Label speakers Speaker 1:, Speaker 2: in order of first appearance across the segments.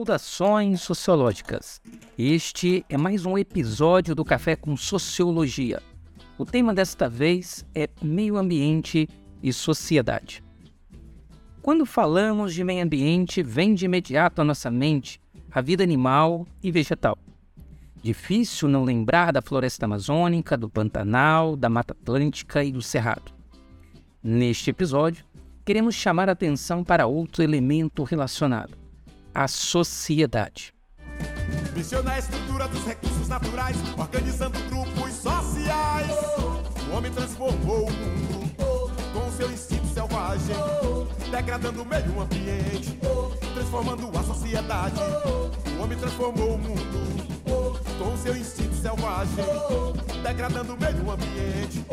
Speaker 1: Saudações sociológicas! Este é mais um episódio do Café com Sociologia. O tema desta vez é meio ambiente e sociedade. Quando falamos de meio ambiente, vem de imediato à nossa mente a vida animal e vegetal. Difícil não lembrar da floresta amazônica, do Pantanal, da Mata Atlântica e do Cerrado. Neste episódio, queremos chamar a atenção para outro elemento relacionado: a sociedade.
Speaker 2: Menciona a estrutura dos recursos naturais, organizando grupos sociais. O homem transformou o mundo com seu instinto selvagem, degradando o meio ambiente, transformando a sociedade. O homem transformou o mundo com seu instinto selvagem, degradando o meio ambiente,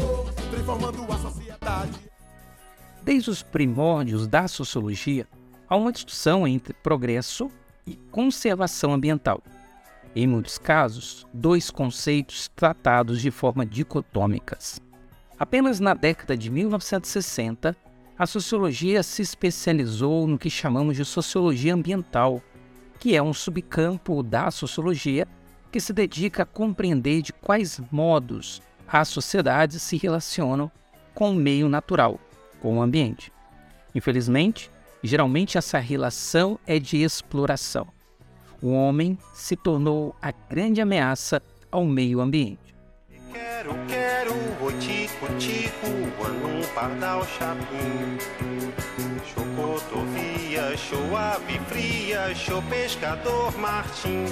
Speaker 2: transformando a sociedade.
Speaker 1: Desde os primórdios da sociologia, há uma discussão entre progresso e conservação ambiental. Em muitos casos, dois conceitos tratados de forma dicotômicas. Apenas na década de 1960, a sociologia se especializou no que chamamos de sociologia ambiental, que é um subcampo da sociologia que se dedica a compreender de quais modos as sociedades se relacionam com o meio natural, com o ambiente. Infelizmente, geralmente essa relação é de exploração. O homem se tornou a grande ameaça ao meio ambiente.
Speaker 3: Quero, quero, o tico, tico, num pardal chapim. Chocotovia, show ave fria, show pescador Martim.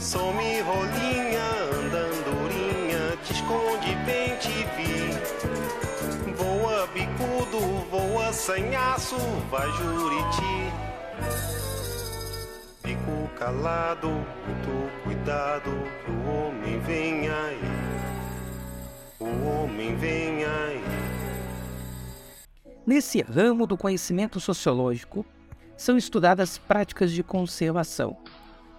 Speaker 3: Some rolinha, andandurinha, te esconde bem te vi. Bicudo, voa sanhaço, vai juriti. Fico calado, muito cuidado, que o homem vem aí. O homem vem aí.
Speaker 1: Nesse ramo do conhecimento sociológico, são estudadas práticas de conservação,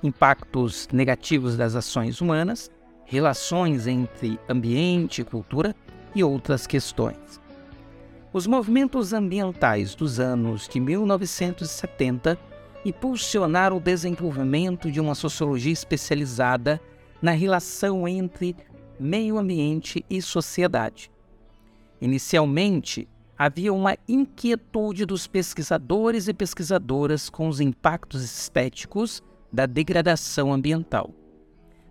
Speaker 1: impactos negativos das ações humanas, relações entre ambiente e cultura e outras questões. Os movimentos ambientais dos anos de 1970 impulsionaram o desenvolvimento de uma sociologia especializada na relação entre meio ambiente e sociedade. Inicialmente, havia uma inquietude dos pesquisadores e pesquisadoras com os impactos estéticos da degradação ambiental.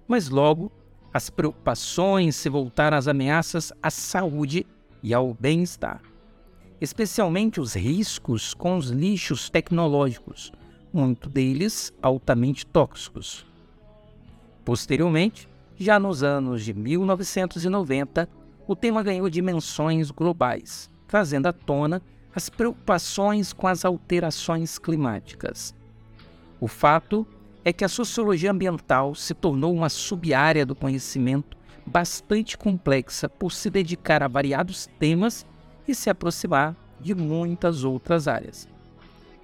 Speaker 1: Mas logo, as preocupações se voltaram às ameaças à saúde e ao bem-estar, especialmente os riscos com os lixos tecnológicos, muito deles altamente tóxicos. Posteriormente, já nos anos de 1990, o tema ganhou dimensões globais, trazendo à tona as preocupações com as alterações climáticas. O fato é que a sociologia ambiental se tornou uma sub-área do conhecimento bastante complexa por se dedicar a variados temas e se aproximar de muitas outras áreas.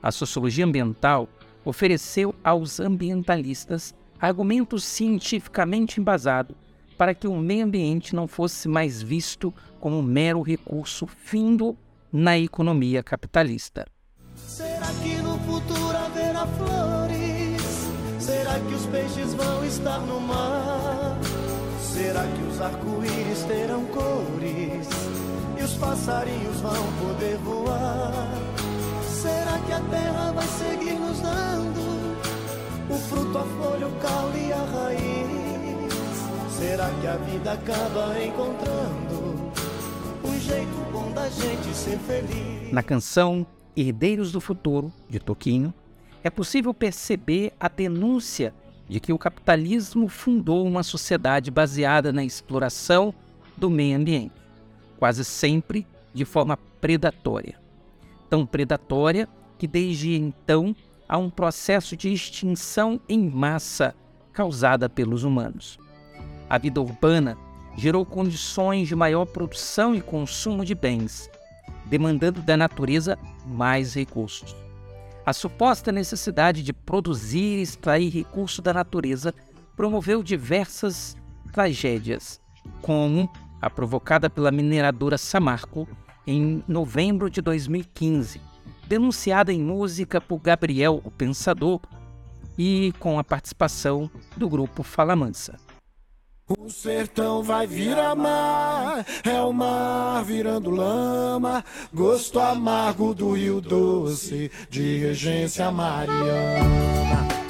Speaker 1: A sociologia ambiental ofereceu aos ambientalistas argumentos cientificamente embasados para que o meio ambiente não fosse mais visto como um mero recurso findo na economia capitalista.
Speaker 4: Será que no futuro haverá flores? Será que os peixes vão estar no mar? Será que os arco-íris terão cores? E os passarinhos vão poder voar? Será que a terra vai seguir nos dando o fruto, a folha, o caule e a raiz? Será que a vida acaba encontrando um jeito bom da gente ser feliz?
Speaker 1: Na canção Herdeiros do Futuro, de Toquinho, é possível perceber a denúncia de que o capitalismo fundou uma sociedade baseada na exploração do meio ambiente, quase sempre de forma predatória. Tão predatória que desde então há um processo de extinção em massa causada pelos humanos. A vida urbana gerou condições de maior produção e consumo de bens, demandando da natureza mais recursos. A suposta necessidade de produzir e extrair recursos da natureza promoveu diversas tragédias, como a provocada pela mineradora Samarco em novembro de 2015, denunciada em música por Gabriel o Pensador, e com a participação do grupo Fala Mansa.
Speaker 4: O sertão vai virar mar, é o mar virando lama, gosto amargo do rio doce, de regência mariana.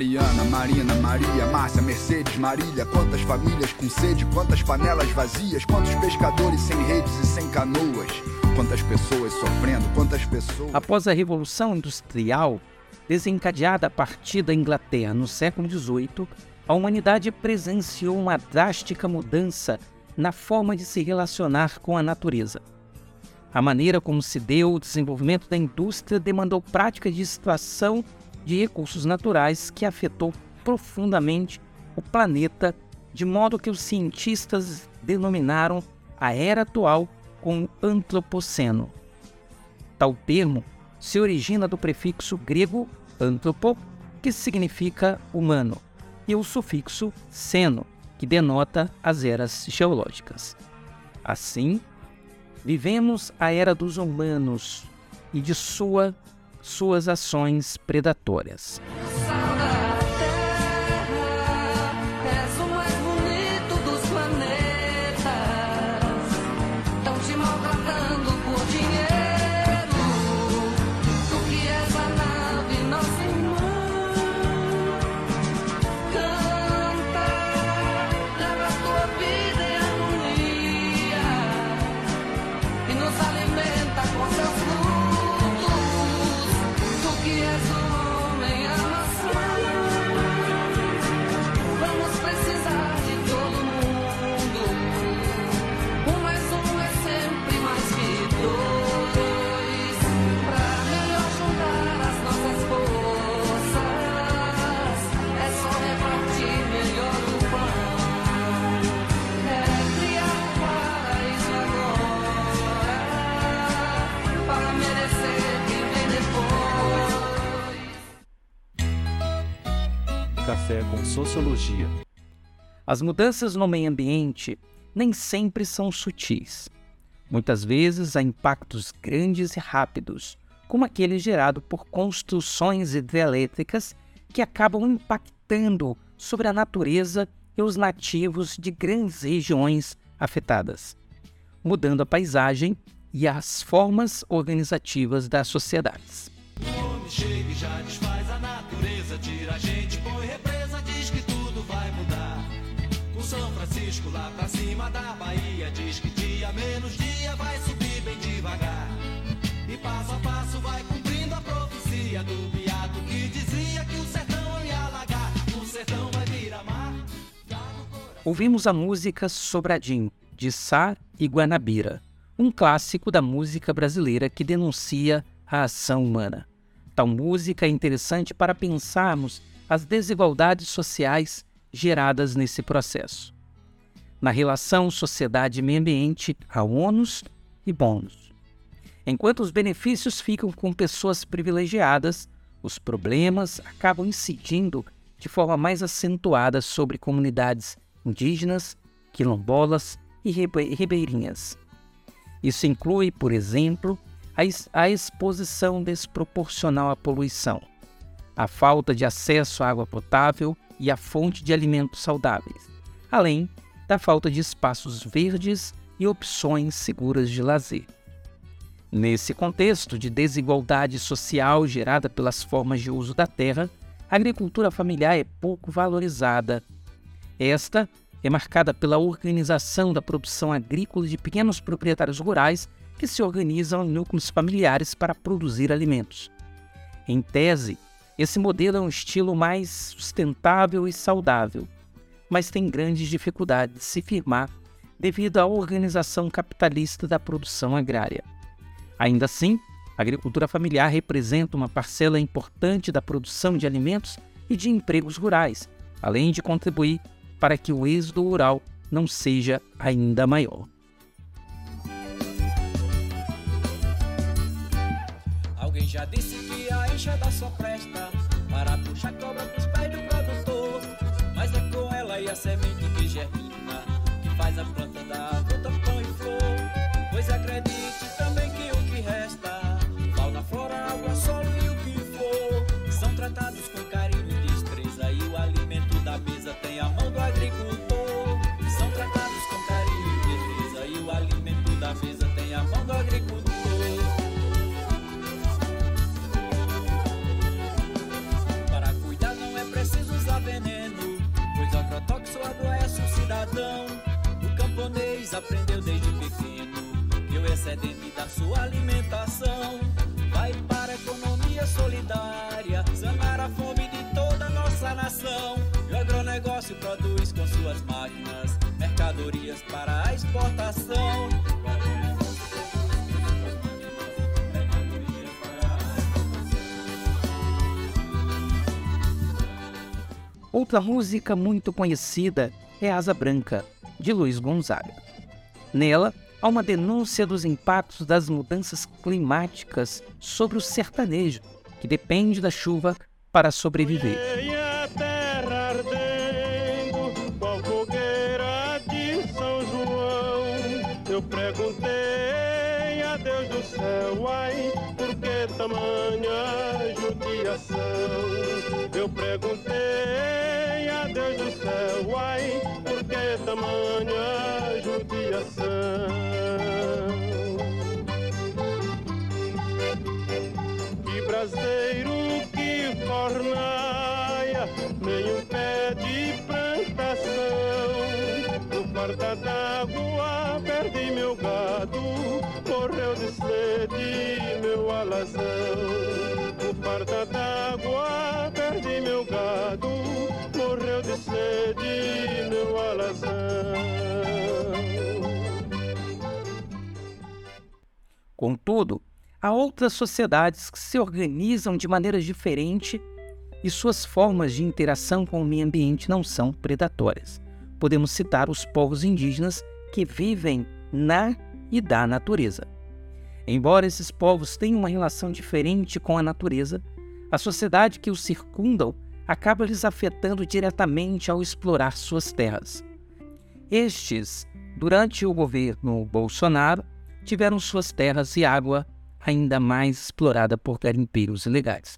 Speaker 5: Mariana, Marina, Maria, Márcia, Mercedes, Marília. Quantas famílias com sede, quantas panelas vazias, quantos pescadores sem redes e sem canoas. Quantas pessoas sofrendo, quantas pessoas.
Speaker 1: Após a Revolução Industrial, desencadeada a partir da Inglaterra no século XVIII, a humanidade presenciou uma drástica mudança na forma de se relacionar com a natureza. A maneira como se deu o desenvolvimento da indústria demandou práticas de extração de recursos naturais que afetou profundamente o planeta, de modo que os cientistas denominaram a era atual como antropoceno. Tal termo se origina do prefixo grego antropo, que significa humano, e o sufixo seno, que denota as eras geológicas. Assim, vivemos a era dos humanos e de sua suas ações predatórias.
Speaker 6: Sociologia.
Speaker 1: As mudanças no meio ambiente nem sempre são sutis. Muitas vezes há impactos grandes e rápidos, como aquele gerado por construções hidrelétricas que acabam impactando sobre a natureza e os nativos de grandes regiões afetadas, mudando a paisagem e as formas organizativas das sociedades.
Speaker 7: O homem chega e já desfaz a natureza, tira a gente, São Francisco lá pra cima da Bahia diz que dia menos dia vai subir bem devagar. E passo a passo vai cumprindo a profecia do que dizia que o sertão ia alagar, o sertão vai virar mar.
Speaker 1: Ouvimos a música Sobradinho, de Sá e Guanabira, um clássico da música brasileira que denuncia a ação humana. Tal música é interessante para pensarmos as desigualdades sociais geradas nesse processo. Na relação sociedade-meio ambiente, há ônus e bônus. Enquanto os benefícios ficam com pessoas privilegiadas, os problemas acabam incidindo de forma mais acentuada sobre comunidades indígenas, quilombolas e ribeirinhas. Isso inclui, por exemplo, a exposição desproporcional à poluição, a falta de acesso à água potável e à fonte de alimentos saudáveis, além da falta de espaços verdes e opções seguras de lazer. Nesse contexto de desigualdade social gerada pelas formas de uso da terra, a agricultura familiar é pouco valorizada. Esta é marcada pela organização da produção agrícola de pequenos proprietários rurais que se organizam em núcleos familiares para produzir alimentos. Em tese, esse modelo é um estilo mais sustentável e saudável, mas tem grandes dificuldades de se firmar devido à organização capitalista da produção agrária. Ainda assim, a agricultura familiar representa uma parcela importante da produção de alimentos e de empregos rurais, além de contribuir para que o êxodo rural não seja ainda maior.
Speaker 8: Alguém já disse que a enxada só presta para puxar cobra pros pés do produtor. Mas é com ela e a semente que germina que faz a planta dar fruta, pão e flor. Pois acredite também que o que resta, fauna, flora, água, solo e o que for, são tratados com carinho e destreza. E o alimento da mesa tem a mão do agricultor. São tratados com carinho e destreza. E o alimento da mesa aprendeu desde pequeno que o excedente da sua alimentação vai para a economia solidária, sanar a fome de toda a nossa nação. E o agronegócio produz com suas máquinas mercadorias para a exportação.
Speaker 1: Outra música muito conhecida é Asa Branca, de Luiz Gonzaga. Nela, há uma denúncia dos impactos das mudanças climáticas sobre o sertanejo, que depende da chuva para sobreviver.
Speaker 9: Tamanha judiação? Eu perguntei a Deus do céu, ai, por que tamanha judiação?
Speaker 1: Contudo, há outras sociedades que se organizam de maneira diferente e suas formas de interação com o meio ambiente não são predatórias. Podemos citar os povos indígenas que vivem na e da natureza. Embora esses povos tenham uma relação diferente com a natureza, a sociedade que os circundam acaba lhes afetando diretamente ao explorar suas terras. Estes, durante o governo Bolsonaro, tiveram suas terras e água ainda mais explorada por garimpeiros ilegais,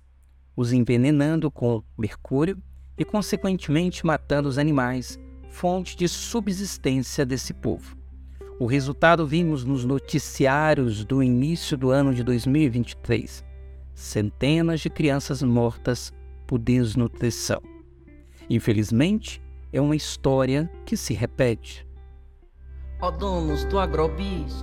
Speaker 1: os envenenando com mercúrio e, consequentemente, matando os animais, fonte de subsistência desse povo. O resultado vimos nos noticiários do início do ano de 2023: centenas de crianças mortas por desnutrição. Infelizmente, é uma história que se repete.
Speaker 10: Ó donos do agrobis,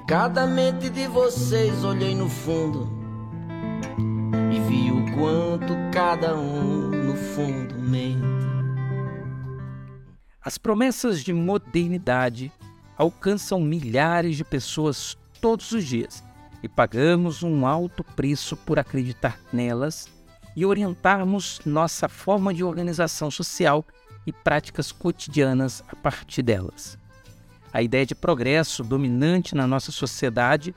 Speaker 10: De cada mente de vocês olhei no fundo e vi o quanto cada um no fundo mente.
Speaker 1: As promessas de modernidade alcançam milhares de pessoas todos os dias e pagamos um alto preço por acreditar nelas e orientarmos nossa forma de organização social e práticas cotidianas a partir delas. A ideia de progresso dominante na nossa sociedade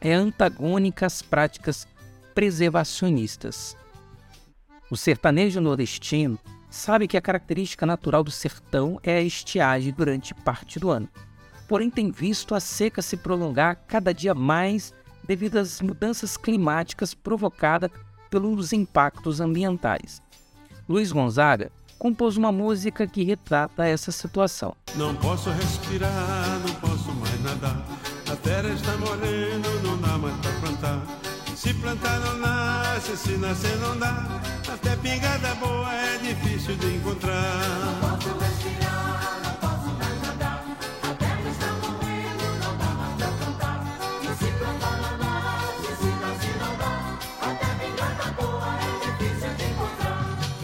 Speaker 1: é antagônica às práticas preservacionistas. O sertanejo nordestino sabe que a característica natural do sertão é a estiagem durante parte do ano. Porém, tem visto a seca se prolongar cada dia mais devido às mudanças climáticas provocadas pelos impactos ambientais. Luiz Gonzaga compôs uma música que retrata essa situação.
Speaker 9: Não posso respirar, não posso mais nadar. A terra está morrendo, não dá mais pra plantar. Se plantar não nasce, se nascer não dá. Até pingada boa é difícil de encontrar. Não posso respirar,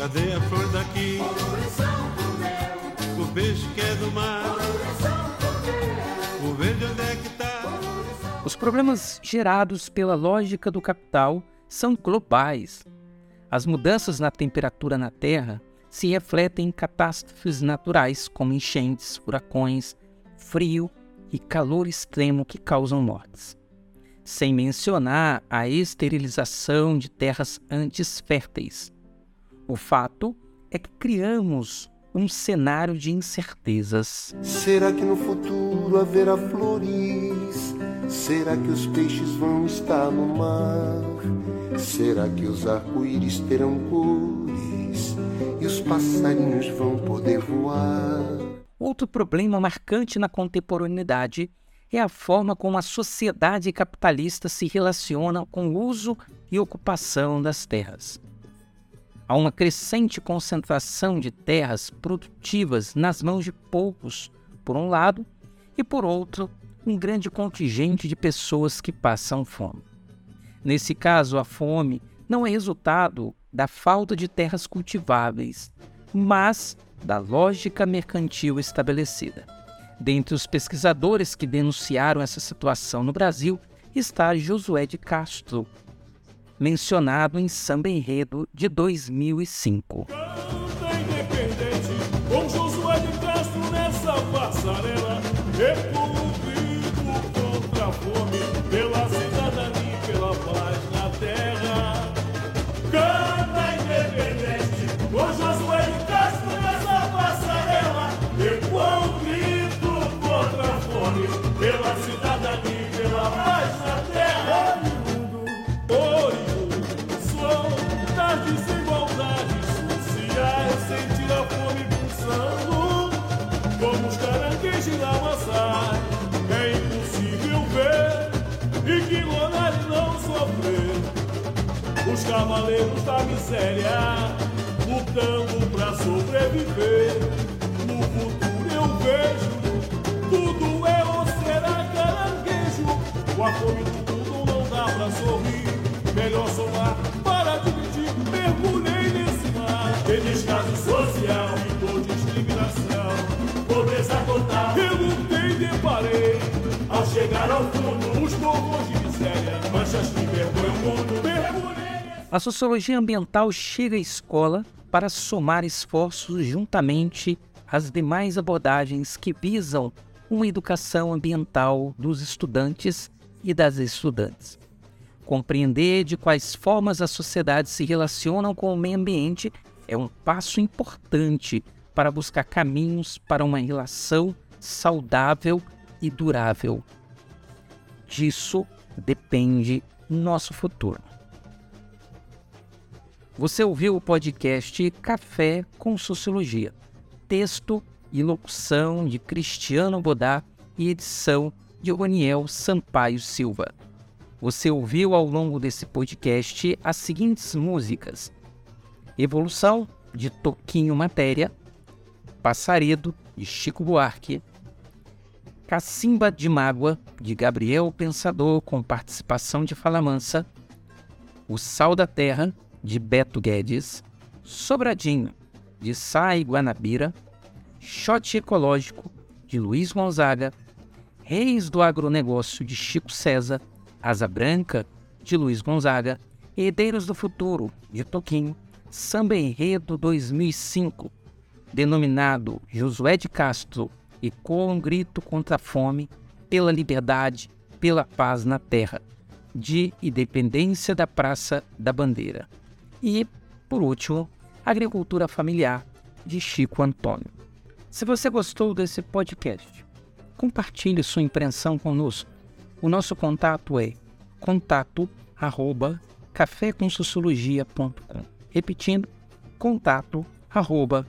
Speaker 9: Cadê a flor daqui? O peixe que é do mar. O verde onde é que tá?
Speaker 1: Os problemas gerados pela lógica do capital são globais. As mudanças na temperatura na Terra se refletem em catástrofes naturais como enchentes, furacões, frio e calor extremo que causam mortes. Sem mencionar a esterilização de terras antes férteis, o fato é que criamos um cenário de incertezas.
Speaker 11: Será que no futuro haverá flores? Será que os peixes vão estar no mar? Será que os arco-íris terão cores? E os passarinhos vão poder voar?
Speaker 1: Outro problema marcante na contemporaneidade é a forma como a sociedade capitalista se relaciona com o uso e ocupação das terras. Há uma crescente concentração de terras produtivas nas mãos de poucos, por um lado, e por outro, um grande contingente de pessoas que passam fome. Nesse caso, a fome não é resultado da falta de terras cultiváveis, mas da lógica mercantil estabelecida. Dentre os pesquisadores que denunciaram essa situação no Brasil está Josué de Castro, mencionado em Samba Enredo de 2005.
Speaker 2: Ver, ignorar e não sofrer. Os cavaleiros da miséria, lutando pra sobreviver. No futuro eu vejo, tudo é ou será caranguejo. Com a fome do mundo não dá pra sorrir. Melhor somar para dividir. Mergulhei nesse mar. De descaso social e de discriminação. Pobreza total. Eu lutei, deparei. Ao chegar ao fundo,
Speaker 1: A sociologia ambiental chega à escola para somar esforços juntamente às demais abordagens que visam uma educação ambiental dos estudantes e das estudantes. Compreender de quais formas a sociedade se relacionam com o meio ambiente é um passo importante para buscar caminhos para uma relação saudável e durável. Disso depende nosso futuro. Você ouviu o podcast Café com Sociologia, texto e locução de Cristiano Bodá e edição de Roniel Sampaio Silva. Você ouviu ao longo desse podcast as seguintes músicas: Evolução, de Toquinho Matéria, Passaredo, de Chico Buarque, Cacimba de Mágoa, de Gabriel Pensador, com participação de Fala Mansa, O Sal da Terra, de Beto Guedes, Sobradinho, de Sai Guanabira, Shot Ecológico, de Luiz Gonzaga, Reis do Agronegócio, de Chico César, Asa Branca, de Luiz Gonzaga, Herdeiros do Futuro, de Toquinho, Samba Enredo 2005, denominado Josué de Castro, e com um grito contra a fome, pela liberdade, pela paz na terra, de Independência da Praça da Bandeira. E, por último, Agricultura Familiar, de Chico Antônio. Se você gostou desse podcast, compartilhe sua impressão conosco. O nosso contato é contato arroba. Repetindo, contato arroba.